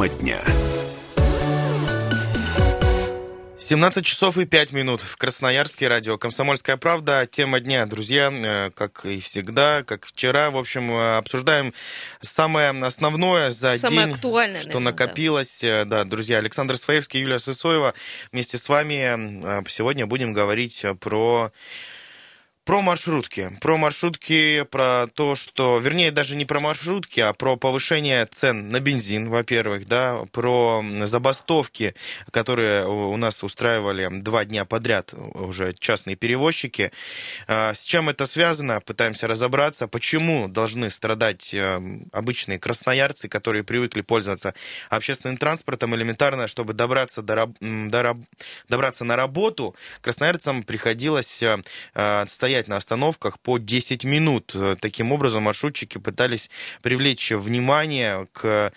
Тема дня. 17 часов и 5 минут в Красноярске, радио «Комсомольская правда». Тема дня, друзья, э, как и всегда, как вчера. В общем, э, обсуждаем самое основное за Самое день, актуальное, что наверное, накопилось. Э, Да. друзья, Александр Своевский, Юлия Сысоева. Вместе с вами сегодня будем говорить про про маршрутки. Про маршрутки, про то, что... Вернее, даже не про маршрутки, а про повышение цен на бензин, во-первых, да, про забастовки, которые у нас устраивали два дня подряд уже частные перевозчики. А, С чем это связано? Пытаемся разобраться. Почему должны страдать э, обычные красноярцы, которые привыкли пользоваться общественным транспортом элементарно, чтобы добраться, до, раб- до раб- добраться на работу, красноярцам приходилось э, э, стоять на остановках по 10 минут. Таким образом, маршрутчики пытались привлечь внимание к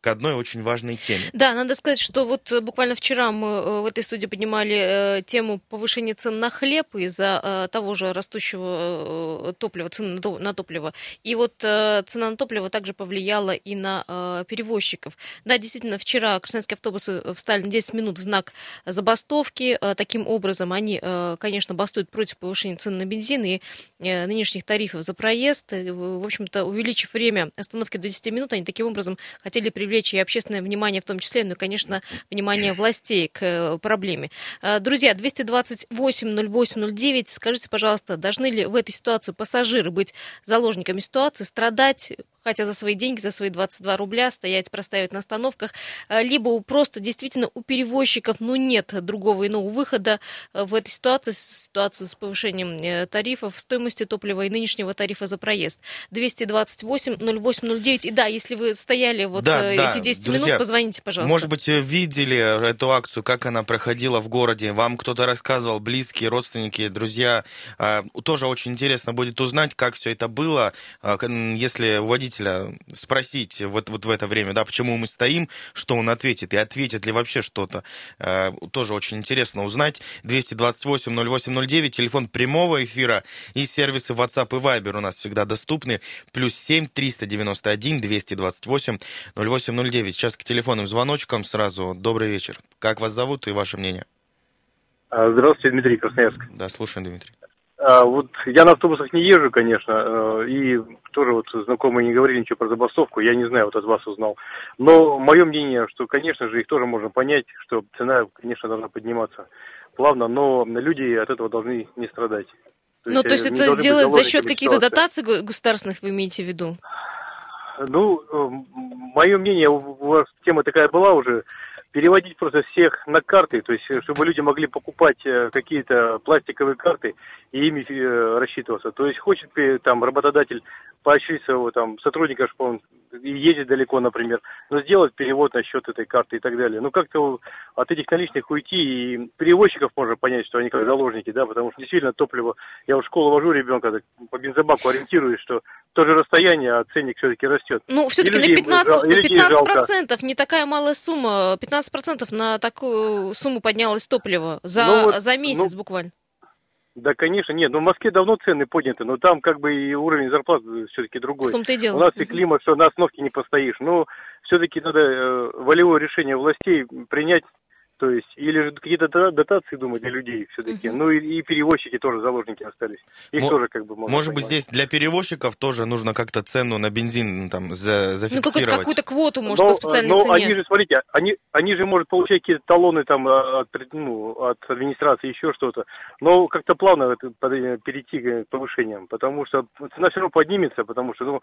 к одной очень важной теме. Да, надо сказать, что вот э, буквально вчера мы э, в этой студии поднимали э, тему повышения цен на хлеб из-за того же растущего топлива, цены на то- на топливо. И вот цена на топливо также повлияла и на перевозчиков. Да, действительно, вчера красноярские автобусы встали на 10 минут в знак забастовки. Таким образом, они, конечно, бастуют против повышения цен на бензин и нынешних тарифов за проезд. В общем-то, увеличив время остановки до 10 минут, они таким образом хотели привлечь и общественное внимание в том числе, ну и, конечно, внимание властей к э, проблеме. Э, Друзья, 228-08-09, скажите, пожалуйста, должны ли в этой ситуации пассажиры быть заложниками ситуации, страдать, хотя за свои деньги, за свои 22 рубля стоять, проставить на остановках, э, либо просто действительно у перевозчиков, ну, нет другого иного выхода э, в этой ситуации, ситуации с повышением э, тарифов, стоимости топлива и нынешнего тарифа за проезд. 228-08-09. И да, если вы стояли вот Да, да, эти 10 друзья, минут, позвоните, пожалуйста. Может быть, видели эту акцию, как она проходила в городе? Вам кто-то рассказывал, близкие, родственники, друзья? Тоже очень интересно будет узнать, как все это было. Если у водителя спросить вот, вот в это время, да, почему мы стоим, что он ответит, и ответит ли вообще что-то, А, тоже очень интересно узнать. 228-08-09, телефон прямого эфира и сервисы WhatsApp и Viber у нас всегда доступны. Плюс 7 391 228 0809. Сейчас к телефонным звоночкам сразу. Добрый вечер. Как вас зовут и ваше мнение? А, Здравствуйте, Дмитрий Красноярск. Да, слушаем, Дмитрий. А, Вот я на автобусах не езжу, конечно, э, и тоже вот знакомые не говорили ничего про забастовку, я не знаю, вот от вас узнал. Но мое мнение, что, конечно же, их тоже можно понять, что цена, конечно, должна подниматься плавно, но люди от этого должны не страдать. Ну, то есть э, это делать за счет каких-то дотаций государственных, вы имеете в виду? Ну, мое мнение, у вас тема такая была уже, переводить просто всех на карты, то есть чтобы люди могли покупать э, какие-то пластиковые карты и ими э, рассчитываться. То есть хочет э, там работодатель поощрить своего там сотрудника, чтобы он и ездит далеко, например, но сделать перевод на счет этой карты и так далее. Ну как-то от этих наличных уйти и перевозчиков можно понять, что они как заложники, да, потому что действительно топливо, я в школу вожу ребенка, так по бензобаку ориентируюсь, что то же расстояние, а ценник все-таки растет. Ну, все-таки на людей 15, жал- и на людей 15 жалко. процентов не такая малая сумма. 15 процентов на такую сумму поднялось топливо за, Ну вот, за месяц ну, буквально. Да, конечно, нет. Ну, в Москве давно цены подняты, но там как бы и уровень зарплат все-таки В другой. том-то и дело. У нас и климат, что на остановке не постоишь. Но все-таки надо э, волевое решение властей принять, то есть, или же какие-то дота- дотации думать для людей все-таки. Ну, и, и перевозчики тоже заложники остались. Их Мо- тоже как бы можно Может быть, здесь для перевозчиков тоже нужно как-то цену на бензин ну, там за- Ну, какую-то, зафиксировать? какую-то квоту, может, но, по специальной но цене. они же, смотрите, они, они же, может, получать какие-то талоны там а, от, ну, от администрации, еще что-то. Но как-то плавно перейти к повышениям, потому что цена все равно поднимется, потому что ну,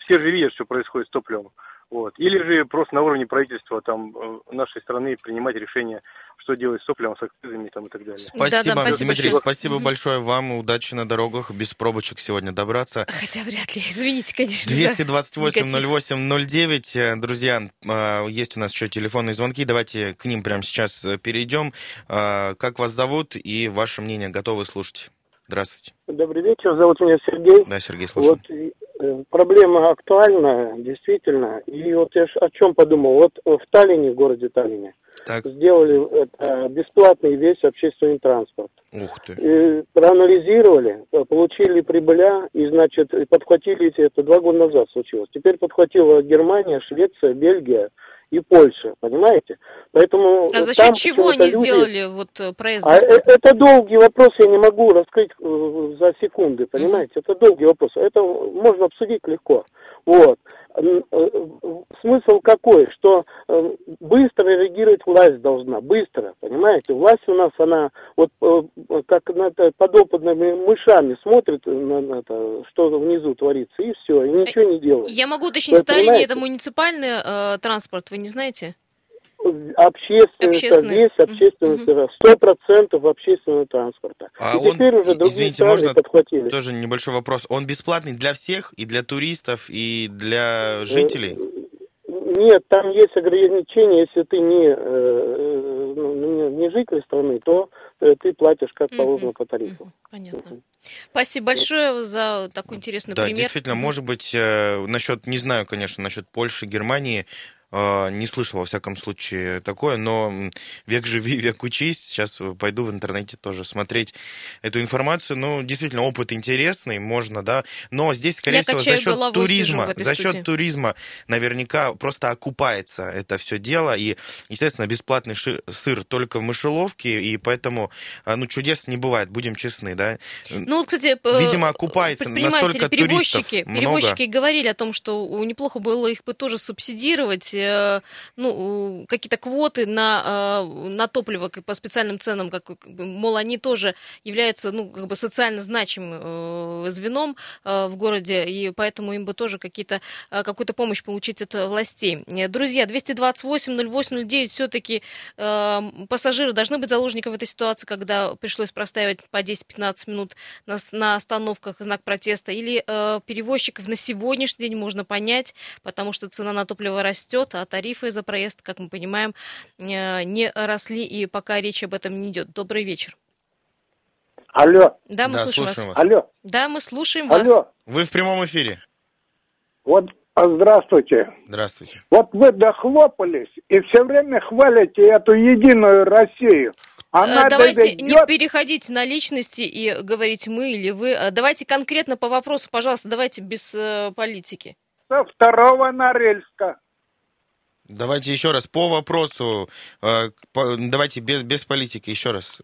все же видят, что происходит с топливом. Вот. Или же просто на уровне правительства там э, нашей страны принимать решение, что делать с топливом, с акцизами там, и так далее. Спасибо, Да-да, спасибо Дмитрий, большое. спасибо Мгм. большое вам. Удачи на дорогах, без пробочек сегодня добраться. Хотя вряд ли. Извините, конечно. за негатив. 228-08-09. Друзья, э, есть у нас еще телефонные звонки. Давайте к ним прямо сейчас э, перейдем. Э, Как вас зовут и ваше мнение готовы слушать? Здравствуйте. Добрый вечер, зовут меня Сергей. Да, Сергей, слушаю. Вот проблема актуальна, действительно. И вот я о чем подумал. Вот в Таллине, в городе Таллине, Так, сделали это, бесплатный весь общественный транспорт. ух ты. И проанализировали, э, получили прибыля и, значит, подхватили эти- это два года назад случилось. Теперь подхватила Германия, Швеция, Бельгия и Польша, понимаете? Поэтому а за счет чего они люди... сделали вот э, проезд а это, это долгий вопрос, я не могу раскрыть э, за секунды, понимаете? Mm-hmm. Это долгий вопрос. Это можно обсудить легко. Вот. Э, смысл какой? Что быстро реагировать власть должна, быстро, понимаете? Власть у нас, она вот как на подопытными мышами смотрит на это, что внизу творится, и все, и ничего не делает. Я могу уточнить, Сталине это муниципальный э, транспорт, вы не знаете? Общественный, общественный. весь общественный, сто процентов общественного транспорта. А и он, теперь уже другие извините, можно подхватили. тоже небольшой вопрос. Он бесплатный для всех, и для туристов, и для жителей? Нет, там есть ограничения, если ты не, э, ну, не, не житель страны, то э, ты платишь как положено по тарифу. Понятно. Спасибо большое за такой интересный да, пример. Да, действительно, может быть, э, насчет, не знаю, конечно, насчет Польши, Германии, не слышал, во всяком случае, такое, но век живи, век учись. Сейчас пойду в интернете тоже смотреть эту информацию. Ну, действительно, опыт интересный, можно, да. Но здесь, скорее Я всего, за счет туризма, за счет туризма наверняка просто окупается это все дело. И, естественно, бесплатный сыр только в мышеловке, и поэтому, а, ну, чудес не бывает, будем честны, да. Ну, кстати, видимо, окупается настолько перевозчики, туристов перевозчики много. говорили о том, что неплохо было их бы тоже субсидировать, Э, ну, какие-то квоты на, э, на топливо по специальным ценам, как, мол, они тоже являются ну, как бы социально значимым э, звеном в городе, и поэтому им бы тоже какие-то, какую-то помощь получить от властей. Друзья, 228-08-09 все-таки пассажиры должны быть заложниками в этой ситуации, когда пришлось простаивать по 10-15 минут на, на остановках знак протеста, или перевозчиков на сегодняшний день можно понять, потому что цена на топливо растет, растет, а тарифы за проезд, как мы понимаем, э, не росли, и пока речь об этом не идет. Добрый вечер. Алло. Да, мы да, слушаем, слушаем вас. вас. Алло. Да, мы слушаем Алло. вас. Вы в прямом эфире. Вот а, Здравствуйте. Здравствуйте. Вот вы дохлопались и все время хвалите эту единую Россию. Она э, Давайте доведет... не переходить на личности и говорить мы или вы. Давайте конкретно по вопросу, пожалуйста, давайте без э, политики. Со второго Норильска. Давайте еще раз по вопросу. Э, давайте без, без политики еще раз.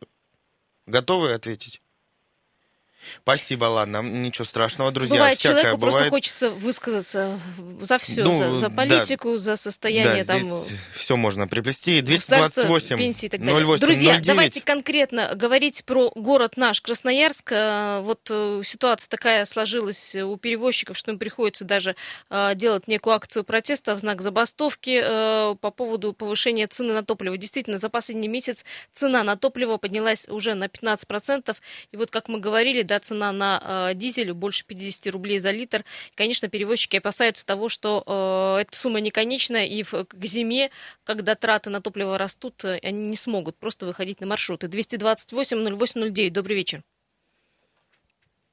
Готовы ответить? Спасибо, ладно, ничего страшного, друзья. Бывает, человеку бывает. просто хочется высказаться за все, ну, за, за политику, да, за состояние да, там. все можно приплести. 228 пенсии и так далее. 08 Друзья, 09. давайте конкретно говорить про город наш, Красноярск. Э, вот э, ситуация такая сложилась у перевозчиков, что им приходится даже э, делать некую акцию протеста в знак забастовки по поводу повышения цены на топливо. Действительно, за последний месяц цена на топливо поднялась уже на 15%. И вот, как мы говорили, да, цена на э, дизель больше 50 рублей за литр. Конечно, перевозчики опасаются того, что э, эта сумма не конечная, и в, к зиме, когда траты на топливо растут, э, они не смогут просто выходить на маршруты. 228-08-09, добрый вечер.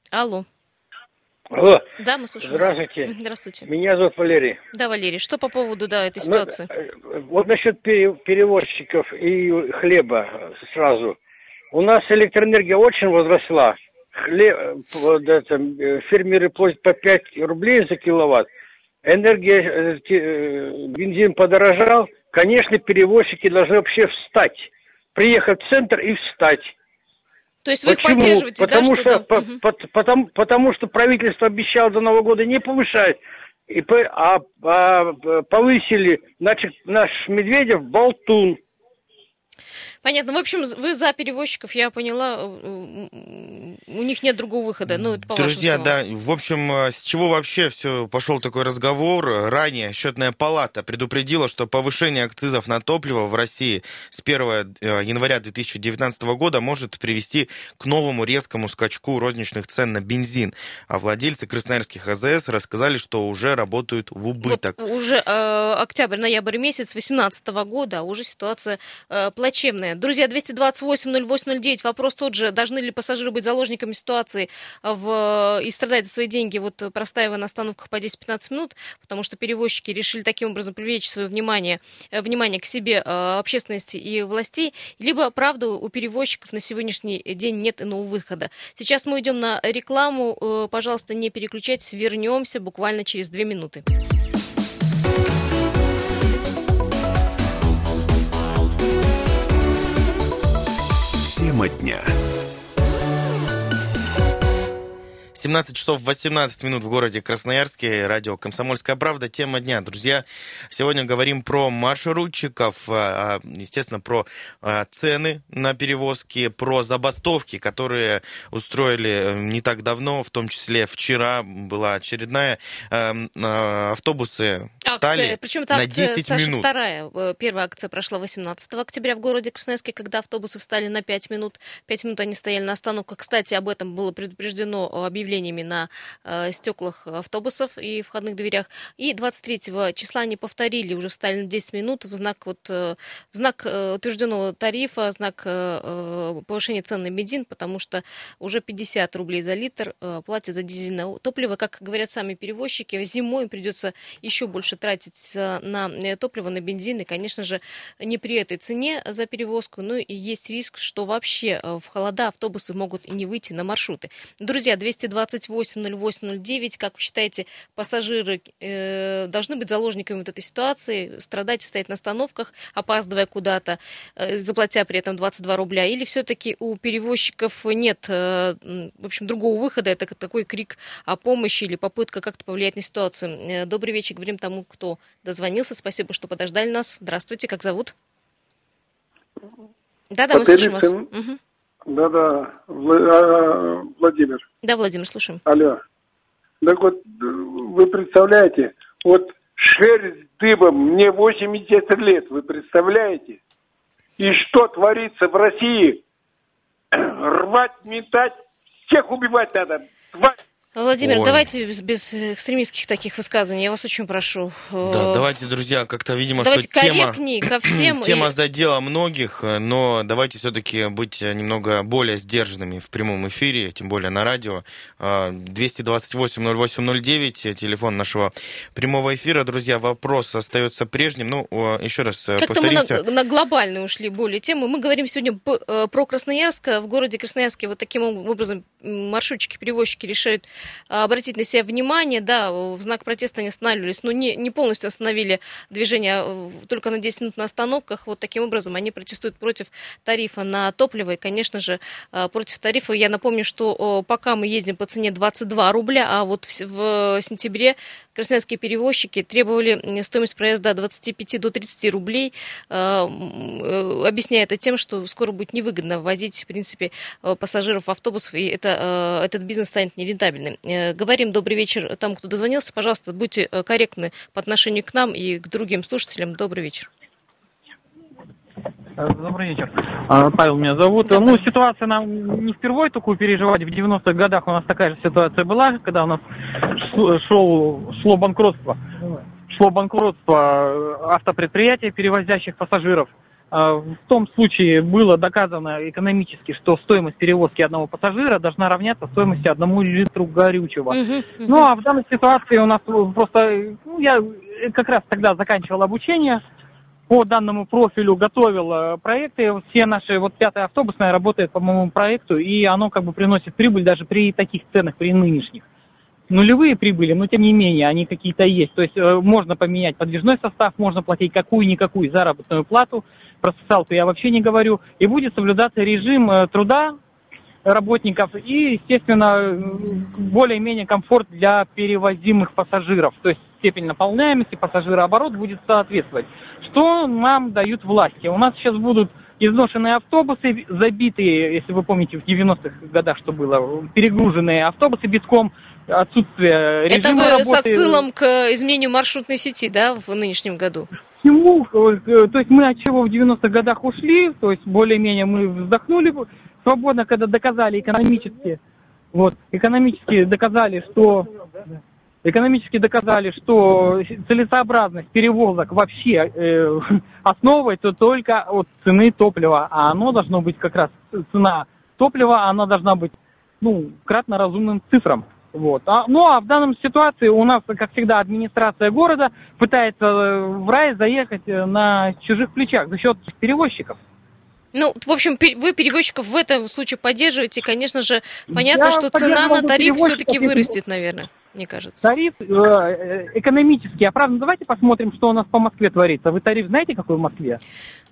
Алло. Алло. Да, мы слушаем. Здравствуйте. Здравствуйте. Меня зовут Валерий. Да, Валерий, что по поводу да, этой ну, ситуации? Ну, вот насчет перевозчиков и хлеба сразу. У нас электроэнергия очень возросла хлеб, вот это, э, фермеры платят по 5 рублей за киловатт, энергия, э, э, бензин подорожал, конечно, перевозчики должны вообще встать, приехать в центр и встать. То есть вы Почему? их поддерживаете, потому да, что, что по, угу. по, потому, потому что правительство обещало до Нового года не повышать, и, а, а повысили, значит, наш Медведев болтун. Понятно. В общем, вы за перевозчиков, я поняла, э, у них нет другого выхода. Ну, это по Друзья, да, в общем, э, с чего вообще все пошел такой разговор? Ранее счетная палата предупредила, что повышение акцизов на топливо в России с 1 э, января 2019 года может привести к новому резкому скачку розничных цен на бензин. А владельцы красноярских АЗС рассказали, что уже работают в убыток. Вот уже э, октябрь-ноябрь месяц 2018 года, а уже ситуация э, плачевная. Друзья, 228-08-09, вопрос тот же, должны ли пассажиры быть заложниками ситуации в... и страдать за свои деньги, вот простаивая на остановках по 10-15 минут, потому что перевозчики решили таким образом привлечь свое внимание, э, внимание к себе э, общественности и властей, либо, правда, у перевозчиков на сегодняшний день нет иного выхода. Сейчас мы идем на рекламу, э, пожалуйста, не переключайтесь, вернемся буквально через две минуты. Тема дня. 17 часов 18 минут в городе Красноярске. Радио «Комсомольская правда». Тема дня. Друзья, сегодня говорим про маршрутчиков, а, а, естественно, про а, цены на перевозки, про забастовки, которые устроили э, не так давно, в том числе вчера была очередная. Автобусы встали акция. Причем это на акция, 10 Саша, минут. вторая. Э, Первая акция прошла 18 октября в городе Красноярске, когда автобусы встали на 5 минут. 5 минут они стояли на остановках. Кстати, об этом было предупреждено объявлениями на э, стеклах автобусов и входных дверях. И 23 числа они повторили, уже встали на 10 минут в знак, вот, э, знак э, утвержденного тарифа, знак э, э, повышения цен на бензин, потому что уже 50 рублей за литр э, платят за дизельное топливо. Как говорят сами перевозчики, зимой им придется еще больше тратить э, на топливо, на бензин. И, конечно же, не при этой цене за перевозку. Ну и есть риск, что вообще в холода автобусы могут и не выйти на маршруты. Друзья, 228-08-09, как вы считаете, пассажиры э, должны быть заложниками вот этой ситуации, страдать и стоять на остановках, опаздывая куда-то, э, заплатя при этом 22 рубля? Или все-таки у перевозчиков нет, э, в общем, другого выхода? Это такой крик о помощи или попытка как-то повлиять на ситуацию. Э, Добрый вечер, говорим тому, кто дозвонился. Спасибо, что подождали нас. Здравствуйте, как зовут? Да-да, мы слушаем вас. Потелицын. Да-да, Вла- а, Владимир, Да, Владимир, слушаем. алло. Так вот, вы представляете, вот шерсть дыбом, мне 80 лет, вы представляете? И что творится в России? Рвать, метать, всех убивать надо. Тварь. Владимир, Ой. давайте без, без экстремистских таких высказываний, я вас очень прошу. Да, Э, давайте, друзья, как-то, видимо, давайте что тема... ко всем. и- Тема задела многих, э, но давайте все-таки быть э, немного более сдержанными в прямом эфире, тем более на радио. Э, 228-08-09, э, телефон нашего прямого эфира. Друзья, вопрос остается прежним. Ну, э, еще раз э, Как-то мы повторимся. на, на глобальную ушли более тему. Мы говорим сегодня э, про Красноярск. В городе Красноярске вот таким образом м, маршрутчики, перевозчики решают э, обратить на себя внимание. Да, в знак протеста они останавливались, но не, не полностью остановили движение э, только на 10 минут на остановках. Вот таким образом они протестуют против тарифа на топливо и, конечно же, э, против тарифа. Я напомню, что пока мы ездим по цене 22 рубля, а вот в, в сентябре красноярские перевозчики требовали стоимость проезда от 25 до 30 рублей, э, объясняя это тем, что скоро будет невыгодно возить, в принципе, пассажиров автобусов, и это, этот бизнес станет нерентабельным. Э, Говорим добрый вечер тому, кто дозвонился. Пожалуйста, будьте э, корректны по отношению к нам и к другим слушателям. Добрый вечер. Э, Добрый вечер. А, Павел меня зовут. Ну, ситуация нам не впервые такую переживать. В 90-х годах у нас такая же ситуация была, когда у нас шел, шло банкротство. Шло банкротство автопредприятий, перевозящих пассажиров. А, В том случае было доказано экономически, что стоимость перевозки одного пассажира должна равняться стоимости одному литру горючего. Мгм, мгм. Ну, а в данной ситуации у нас просто... Ну, я как раз тогда заканчивал обучение по данному профилю, готовил э, проекты. Все наши, вот пятая автобусная работает по моему проекту, и оно как бы приносит прибыль даже при таких ценах, при нынешних. Нулевые прибыли, но тем не менее, они какие-то есть. То есть э, можно поменять подвижной состав, можно платить какую-никакую заработную плату, про социалку я вообще не говорю, и будет соблюдаться режим э, труда работников и, естественно, более-менее комфорт для перевозимых пассажиров. То есть степень наполняемости, пассажирооборот будет соответствовать. Что нам дают власти? У нас сейчас будут изношенные автобусы, забитые, если вы помните, в 90-х годах что было, перегруженные автобусы битком, отсутствие Это режима вы работы. с отсылом к изменению маршрутной сети, да, в нынешнем году? Почему? Э, То есть мы от чего в 90-х годах ушли, то есть более-менее мы вздохнули свободно, когда доказали экономически, вот, экономически доказали, что экономически доказали, что целесообразность перевозок вообще э, основывается только от цены топлива, а оно должно быть как раз цена топлива, она должна быть ну, кратно разумным цифрам. Вот. А, ну а в данном ситуации у нас, как всегда, администрация города пытается э, в рай заехать э, на чужих плечах за счет перевозчиков. Ну, в общем, вы перевозчиков в этом случае поддерживаете. Конечно же, понятно, Я что цена на тариф все-таки вырастет, наверное, мне кажется. Тариф э, э, экономический. А правда, давайте посмотрим, что у нас по Москве творится. Вы тариф знаете, какой в Москве?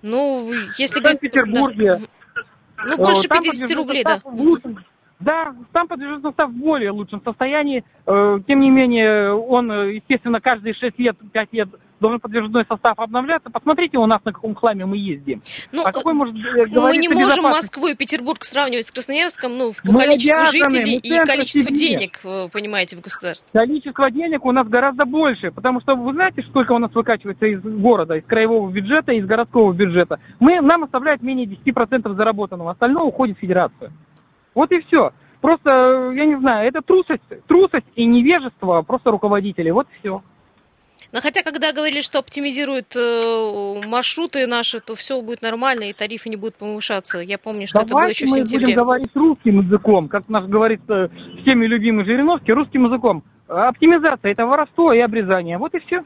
Ну, если В Санкт-Петербурге, да. Ну, больше Там 50 подвижной рублей, да. состав в лучшем- Да, там подвижной состав в более лучшем состоянии. Э, Тем не менее, он, э, естественно, каждые 6 лет, 5 лет должен подвижной состав обновляться. Посмотрите у нас, на каком хламе мы ездим. Ну, а какой может э, мы не можем? Москву и Петербург сравнивать с Красноярском, ну, по Мы количеству обязаны, жителей и количеству денег, понимаете, в государстве. Количество денег у нас гораздо больше, потому что вы знаете, сколько у нас выкачивается из города, из краевого бюджета, из городского бюджета. Мы, нам оставляют менее 10% заработанного, остальное уходит в федерацию. Вот и все. Просто, э, я не знаю, это трусость, трусость и невежество просто руководителей, вот и все. Но хотя, когда говорили, что оптимизируют э, маршруты наши, то все будет нормально, и тарифы не будут повышаться. Я помню, что это было Давайте еще в мы сентябре. будем говорить русским языком, как наш говорит э, всеми любимый Жириновский, русским языком. Оптимизация – это воровство и обрезание. Вот и все.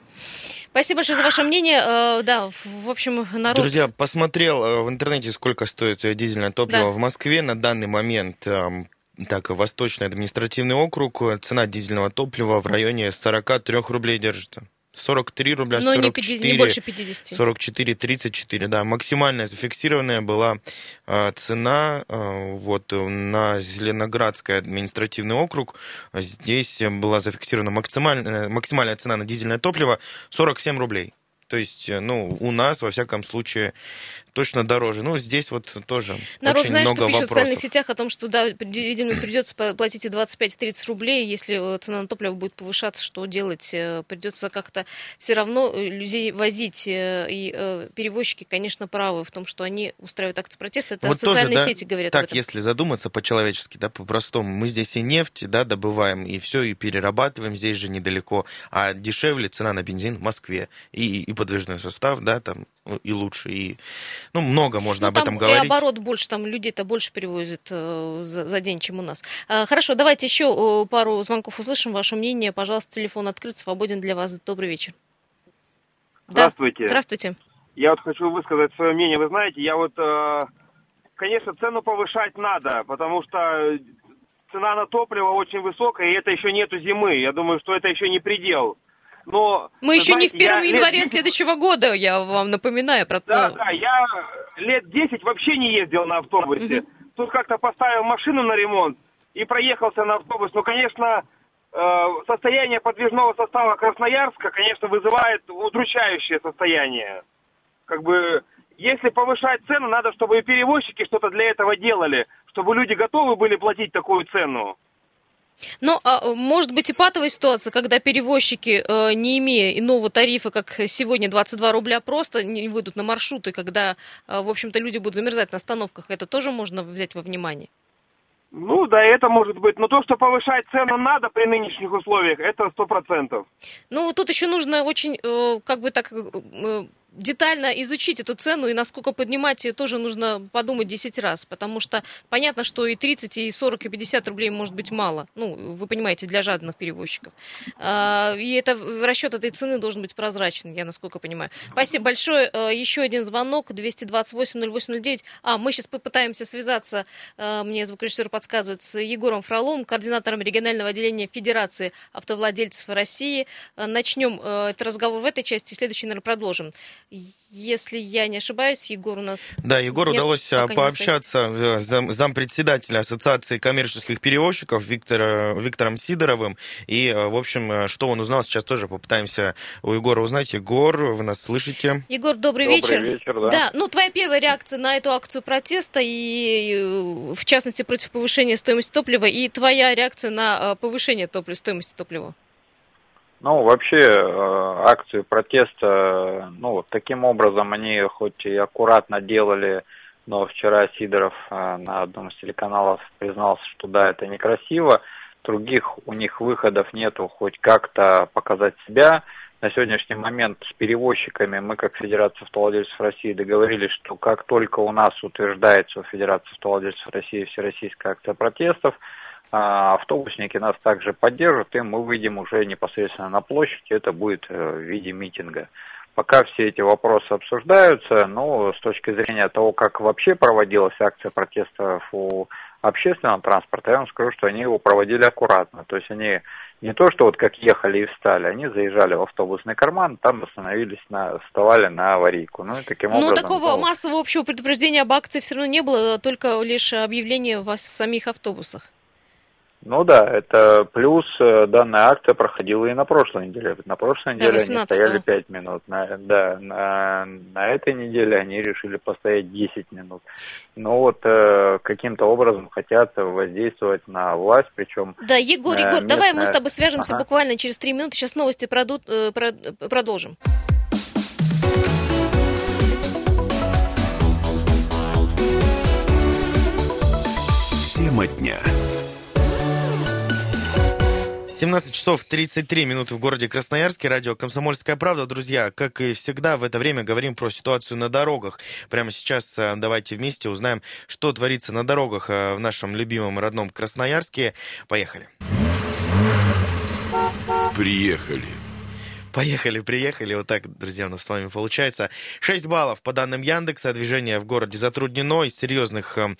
Спасибо большое за ваше мнение. Э, да, в общем, народ... Друзья, посмотрел э, в интернете, сколько стоит э, дизельное топливо Да. в Москве на данный момент. эм, Так, Восточный административный округ, цена дизельного топлива в районе 43 рублей держится. 43 рубля, Но не, 44, 50, не больше 50. 44, 34, да. Максимальная зафиксированная была э, цена э, вот на Зеленоградский административный округ. Здесь была зафиксирована максимальная, максимальная цена на дизельное топливо 47 рублей. То есть, ну, у нас, во всяком случае, точно дороже. Ну, здесь вот тоже Народ очень знает, много что пишет в социальных вопросов. сетях о том, что, да, видимо, придется платить и 25-30 рублей, если э, цена на топливо будет повышаться, что делать? Э, Придется как-то все равно э, людей возить. И перевозчики, конечно, правы в том, что они устраивают акции протеста. Это Вот тоже, социальные да, сети говорят об Так, этом. если задуматься по-человечески, да, по-простому, мы здесь и нефть, да, добываем, и все, и перерабатываем здесь же недалеко, а дешевле цена на бензин в Москве, и, и подвижной состав, да, там, ну, и лучше, и, ну, много можно Ну, об там этом и говорить. оборот больше, там людей-то больше перевозят э, за, за день, чем у нас. А, хорошо, давайте еще э, пару звонков услышим. Ваше мнение, пожалуйста, телефон открыт, свободен для вас. Добрый вечер. Да. Здравствуйте. Здравствуйте. Я вот хочу высказать свое мнение. Вы знаете, я вот, э, конечно, цену повышать надо, потому что цена на топливо очень высокая, и это еще нету зимы. Я думаю, что это еще не предел. Но Мы еще не в знаете, первом лет январе 10 следующего года, я вам напоминаю про Да, то. да, я лет 10 вообще не ездил на автобусе. Тут как-то поставил машину на ремонт и проехался на автобус. Ну, конечно, э, состояние подвижного состава Красноярска, конечно, вызывает удручающее состояние. Как бы, если повышать цену, надо, чтобы и перевозчики что-то для этого делали, чтобы люди готовы были платить такую цену. Ну, а, может быть и патовая ситуация, когда перевозчики, э, не имея иного тарифа, как сегодня 22 рубля, просто не выйдут на маршруты, когда, э, в общем-то, люди будут замерзать на остановках. Это тоже можно взять во внимание? Ну, да, это может быть. Но то, что повышать цену надо при нынешних условиях, это сто процентов. Ну, тут еще нужно очень, э, как бы так, детально изучить эту цену, и насколько поднимать ее тоже нужно подумать 10 раз, потому что понятно, что и 30, и 40, и 50 рублей может быть мало. Ну, вы понимаете, для жадных перевозчиков. А, И это расчет этой цены должен быть прозрачный, я насколько понимаю. Спасибо большое. Э, Еще один звонок, 228-0809. А, мы сейчас попытаемся связаться, э, мне звукорежиссер подсказывает, с Егором Фроловым, координатором регионального отделения Федерации автовладельцев России. Начнем этот разговор в этой части, следующий, наверное, продолжим. Если я не ошибаюсь, Егор у нас... Да, Егору Нет, удалось а, не пообщаться э, с зам- зампредседателя Ассоциации коммерческих перевозчиков Виктора, Виктором Сидоровым. И, э, в общем, э, что он узнал, сейчас тоже попытаемся у Егора узнать. Егор, вы нас слышите? Егор, добрый, Добрый вечер. вечер, да. Да, ну твоя первая реакция на эту акцию протеста и, в частности, против повышения стоимости топлива, и твоя реакция на повышение топлива, стоимости топлива. Ну, вообще, э, акции протеста, ну, вот таким образом они хоть и аккуратно делали, но вчера Сидоров э, на одном из телеканалов признался, что да, это некрасиво, других у них выходов нету хоть как-то показать себя. На сегодняшний момент с перевозчиками мы, как Федерация автовладельцев России, договорились, что как только у нас утверждается у Федерации автовладельцев России всероссийская акция протестов, автобусники нас также поддержат, и мы выйдем уже непосредственно на площадь, это будет э, в виде митинга. Пока все эти вопросы обсуждаются, но с точки зрения того, как вообще проводилась акция протестов у общественного транспорта, я вам скажу, что они его проводили аккуратно. То есть они не то, что вот как ехали и встали, они заезжали в автобусный карман, там остановились, на, вставали на аварийку. Ну, и таким Но образом... такого ну, массового общего предупреждения об акции все равно не было, только лишь объявление в самих автобусах. Ну да, это плюс э, данная акция проходила и на прошлой неделе. На прошлой Да, неделе они 18-го. стояли 5 минут. На, да, на, на этой неделе они решили постоять 10 минут. Но вот э, каким-то образом хотят воздействовать на власть, причем Да, Егор, Э, Егор, давай мы с местная- тобой свяжемся Ага. буквально через три минуты. Сейчас новости продут, э, про- продолжим. Тема дня. 17 часов 33 минуты в городе Красноярске. Радио «Комсомольская правда». Друзья, как и всегда, в это время говорим про ситуацию на дорогах. Прямо сейчас э, давайте вместе узнаем, что творится на дорогах э, в нашем любимом родном Красноярске. Поехали. Приехали. Поехали, приехали. Вот так, друзья, у нас с вами получается. 6 баллов по данным Яндекса. Движение в городе затруднено. Из серьезных э,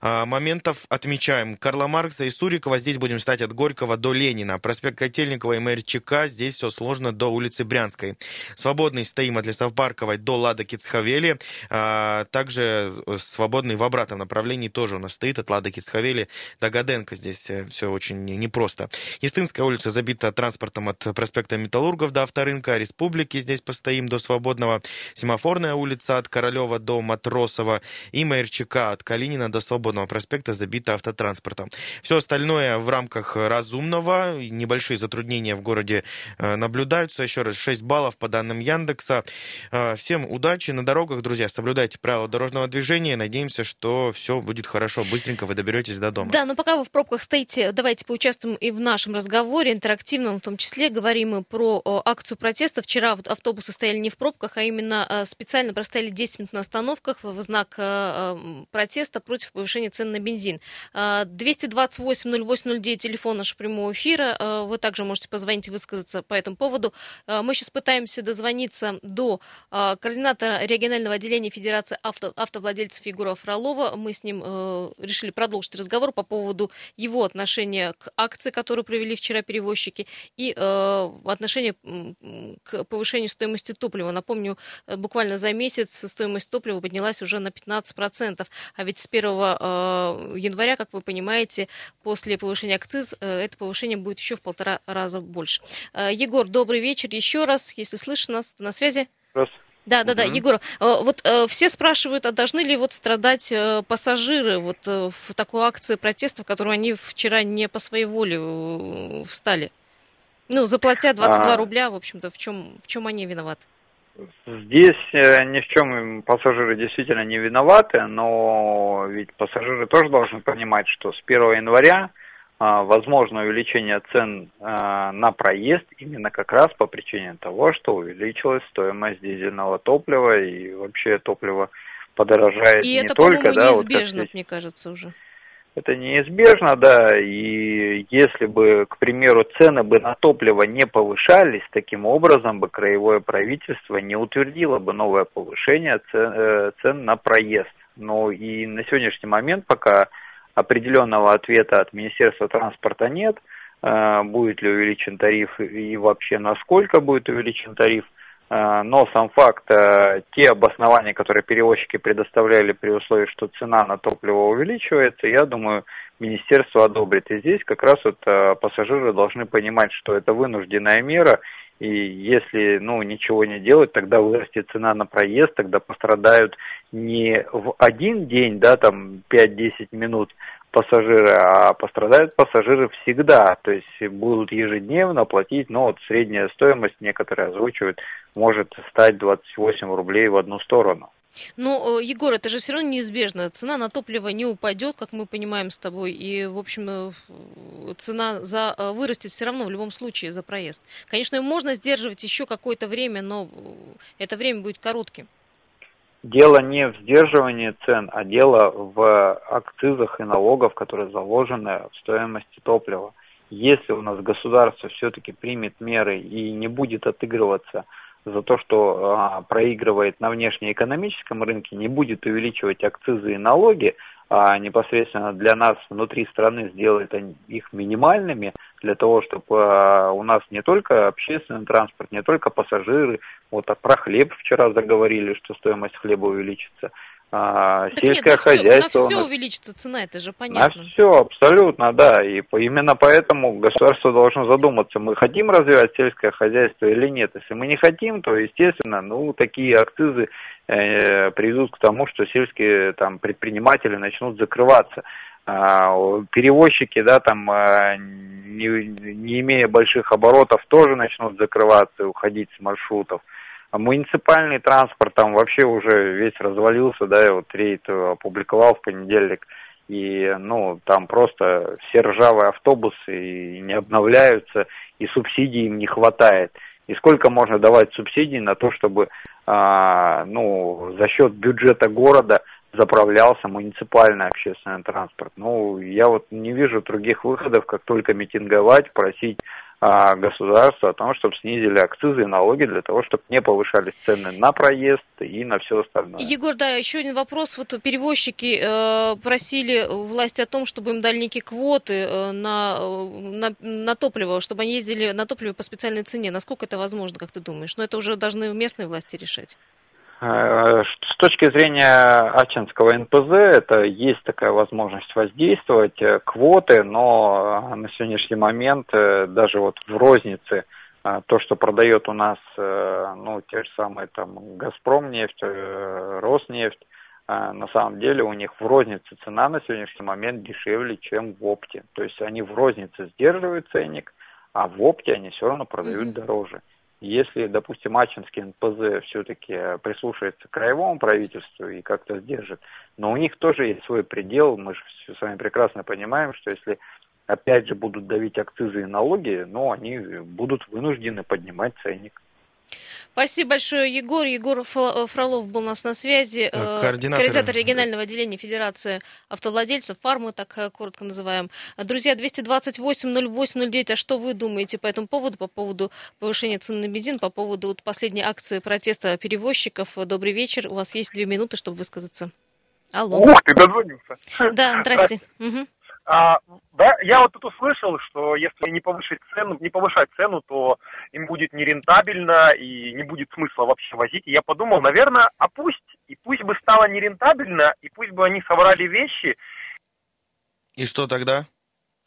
э, моментов отмечаем Карла Маркса и Сурикова. Здесь будем читать от Горького до Ленина. Проспект Котельникова и Мэрчика. Здесь все сложно до улицы Брянской. Свободный стоим от Лесовпарковой до Лада Кицхавели. А, также э, свободный в обратном направлении тоже у нас стоит от Лада Кицхавели до Гаденко. Здесь все очень непросто. Естинская улица забита транспортом от проспекта Металлургов до авторынка Республики. Здесь постоим до Свободного. Семафорная улица от Королева до Матросова. И Майерчика от Калинина до Свободного проспекта забита автотранспортом. Все остальное в рамках разумного. Небольшие затруднения в городе э, наблюдаются. Еще раз, 6 баллов по данным Яндекса. Э, Всем удачи на дорогах, друзья. Соблюдайте правила дорожного движения. Надеемся, что все будет хорошо. Быстренько вы доберетесь до дома. Да, но пока вы в пробках стоите, давайте поучаствуем и в нашем разговоре, интерактивном в том числе. Говорим мы про э, акцию протеста. Вчера автобусы стояли не в пробках, а именно э, специально простояли 10 минут на остановках в знак э, э, протеста против повышения цен на бензин. Э, 228-08-09, телефон нашего прямого эфира. Вы также можете позвонить и высказаться по этому поводу. Мы сейчас пытаемся дозвониться до координатора регионального отделения Федерации авто, автовладельцев Егора Фролова. Мы с ним решили продолжить разговор по поводу его отношения к акции, которую провели вчера перевозчики, и отношения к повышению стоимости топлива. Напомню, э, буквально за месяц стоимость топлива поднялась уже на 15%. А ведь с 1 э, января, как вы понимаете, после повышения акциз, э, это повышение будет еще в полтора раза больше. Егор, добрый вечер еще раз. Если слышишь нас, на связи? Раз. Да, да, да, Мгм. Егор, вот все спрашивают, а должны ли вот страдать пассажиры вот в такой акции протеста, в которую они вчера не по своей воле встали? Ну, заплатя 22 А. рубля, в общем-то, в чем, в чем они виноваты? Здесь э, ни в чем пассажиры действительно не виноваты, но ведь пассажиры тоже должны понимать, что с 1 января а, возможно увеличение цен а, на проезд именно как раз по причине того, что увеличилась стоимость дизельного топлива и вообще топливо подорожает И не это, только, да, вот неизбежно, здесь. мне кажется, уже. Это неизбежно, да, и если бы, к примеру, цены бы на топливо не повышались, таким образом бы краевое правительство не утвердило бы новое повышение цен, э, цен на проезд. Но и на сегодняшний момент пока определенного ответа от Министерства транспорта нет, э, будет ли увеличен тариф и вообще насколько будет увеличен тариф. Э, Но сам факт, э, те обоснования, которые перевозчики предоставляли при условии, что цена на топливо увеличивается, я думаю, министерство одобрит. И здесь как раз вот э, пассажиры должны понимать, что это вынужденная мера, и если ну, ничего не делать, тогда вырастет цена на проезд, тогда пострадают не в один день, да, там 5-10 минут пассажиры, а пострадают пассажиры всегда, то есть будут ежедневно платить, но вот средняя стоимость, некоторые озвучивают, может стать 28 рублей в одну сторону. Ну, э, Егор, это же все равно неизбежно. Цена на топливо не упадет, как мы понимаем с тобой. И, в общем, э, цена за э, вырастет все равно в любом случае за проезд. Конечно, можно сдерживать еще какое-то время, но это время будет коротким. Дело не в сдерживании цен, а дело в акцизах и налогах, которые заложены в стоимости топлива. Если у нас государство все-таки примет меры и не будет отыгрываться за то, что а, проигрывает на внешнеэкономическом рынке, не будет увеличивать акцизы и налоги, а, непосредственно для нас внутри страны сделает их минимальными, для того, чтобы а, у нас не только общественный транспорт, не только пассажиры, вот а про хлеб вчера заговорили, что стоимость хлеба увеличится, а, Так сельское нет, на хозяйство. Все, у на все увеличится цена, это же на понятно. все, абсолютно, да. И по- именно поэтому государство должно задуматься, мы хотим развивать сельское хозяйство или нет. Если мы не хотим, то, естественно, ну, такие акцизы э, приведут к тому, что сельские там, предприниматели начнут закрываться. А, перевозчики, да, там, а, не, не имея больших оборотов, тоже начнут закрываться и уходить с маршрутов. А муниципальный транспорт там вообще уже весь развалился, да, я вот рейд э, опубликовал в понедельник, и, ну, там просто все ржавые автобусы и не обновляются, и субсидий им не хватает. И сколько можно давать субсидий на то, чтобы, а, ну, за счет бюджета города заправлялся муниципальный общественный транспорт. Ну, я вот не вижу других выходов, как только митинговать, просить государства о том, чтобы снизили акцизы и налоги для того, чтобы не повышались цены на проезд и на все остальное. Егор, да, еще один вопрос. Вот перевозчики э, просили власти о том, чтобы им дали некие квоты э, на, э, на, на топливо, чтобы они ездили на топливо по специальной цене. Насколько это возможно, как ты думаешь? Но это уже должны местные власти решать. Э, С точки зрения Ачинского НПЗ, это есть такая возможность воздействовать, э, квоты, но э, на сегодняшний момент даже вот в рознице то, что продает у нас, ну, те же самые там Газпром нефть, э, Роснефть, на самом деле у них в рознице цена на сегодняшний момент дешевле, чем в опте. То есть они в рознице сдерживают ценник, а в опте они все равно продают Мгм. дороже. Если, допустим, Ачинский НПЗ все-таки прислушается к краевому правительству и как-то сдержит, но у них тоже есть свой предел, мы же всё с вами прекрасно понимаем, что если опять же будут давить акцизы и налоги, ну, они будут вынуждены поднимать ценник. Спасибо большое, Егор. Егор Фла- Фролов был у нас на связи, Э, э, координатор. регионального отделения Федерации автовладельцев, фармы, так э, коротко называем. Друзья, 228-08-09, а что вы думаете по этому поводу, по поводу повышения цен на бензин, по поводу вот последней акции протеста перевозчиков? Добрый вечер, у вас есть две минуты, чтобы высказаться. Алло. Ух ты, дозвонился. Да, здрасте. Мгм. А, да, я вот тут услышал, что если не повышать цену, не повышать цену, то им будет нерентабельно и не будет смысла вообще возить. И я подумал, наверное, а пусть, и пусть бы стало нерентабельно, и пусть бы они собрали вещи. И что тогда?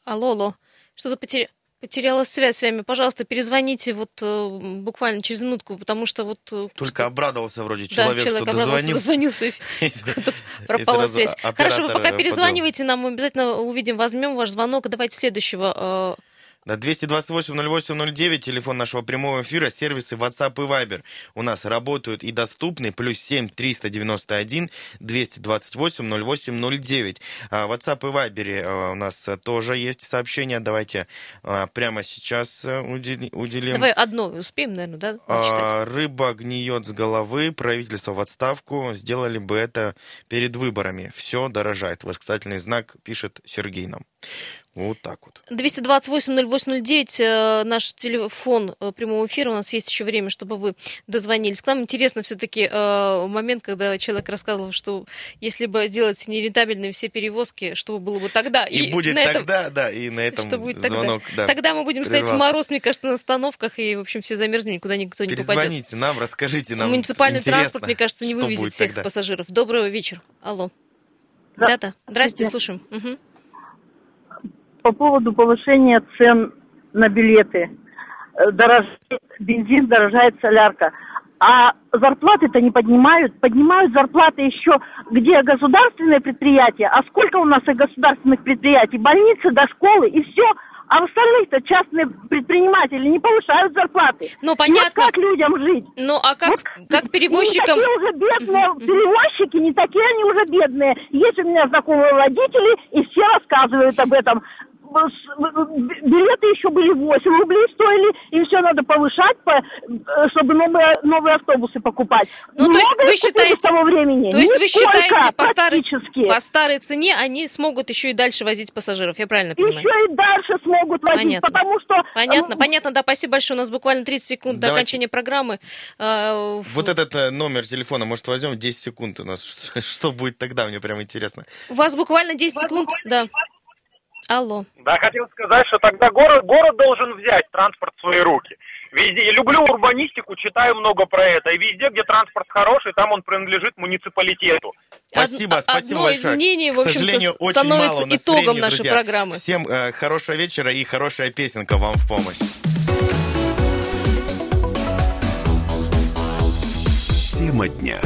Алло, алло. Что-то потеря- потерялась связь с вами. Пожалуйста, перезвоните вот э, буквально через минутку, потому что вот... э, Только обрадовался вроде Да, человек, человек что дозвонился. дозвонился, и пропала связь. Хорошо, вы пока э, перезванивайте, нам мы обязательно увидим, возьмем ваш звонок. Давайте следующего. Да, 228-08-09, телефон нашего прямого эфира, сервисы WhatsApp и Viber у нас работают и доступны, плюс 7 391 228 08 09. А, WhatsApp и Viber э, у нас э, тоже есть сообщения, давайте э, прямо сейчас удели- уделим. Давай одно успеем, наверное, да, зачитать? А, Рыба гниет с головы, правительство в отставку, сделали бы это перед выборами. Все дорожает. Восклицательный знак пишет Сергей нам. Вот так вот. 228-08-09, э, наш телефон э, прямого эфира, у нас есть еще время, чтобы вы дозвонились к нам. Интересно все-таки момент, когда человек рассказывал, что если бы сделать нерентабельными все перевозки, что было бы тогда? И, будет на этом- тогда, да, и на этом что будет тогда? звонок. да, Тогда мы будем стоять в прервался. мороз, мне кажется, на остановках, и, в общем, все замерзнут, никуда никто не попадет. Перезвоните нам, расскажите нам. Муниципальный транспорт, мне кажется, не вывезет всех тогда. пассажиров. Доброго вечера. Алло. Да. Да-да. Здрасте, Да. слушаем. Мгм. По поводу повышения цен на билеты. Э, Дорожает бензин, дорожает солярка. А зарплаты-то не поднимают. Поднимают зарплаты еще где государственные предприятия. А сколько у нас и государственных предприятий? Больницы до школы и все. А в остальных-то частные предприниматели не повышают зарплаты. Ну, И вот понятно. как людям жить? Ну, а как, как Не перевозчикам... такие уже бедные перевозчики, не такие они уже бедные. Есть у меня знакомые водители, и все рассказывают об этом. Билеты еще были 8 рублей стоили, и все надо повышать, по, э, чтобы новые, новые автобусы покупать. Ну, то есть Много вы считаете, того времени? то есть вы Нисколько, считаете по старой, по старой цене они смогут еще и дальше возить пассажиров, я правильно понимаю? Еще и дальше смогут возить, Понятно. потому что... Понятно, э, понятно, да, спасибо большое. У нас буквально 30 секунд до Давайте. окончания программы. Э, Вот этот номер телефона, может, возьмем 10 секунд у нас. Что, что будет тогда, мне прям интересно. У вас буквально 10 секунд, да. Алло. Да, хотел сказать, что тогда город, город должен взять транспорт в свои руки. Везде, я люблю урбанистику, читаю много про это. И везде, где транспорт хороший, там он принадлежит муниципалитету. Спасибо, Од- спасибо одно большое. из мнений, в К общем-то, сожалению, с- очень становится мало итогом времени, нашей друзья. программы. Всем э, хорошего вечера и хорошая песенка вам в помощь. Тема дня.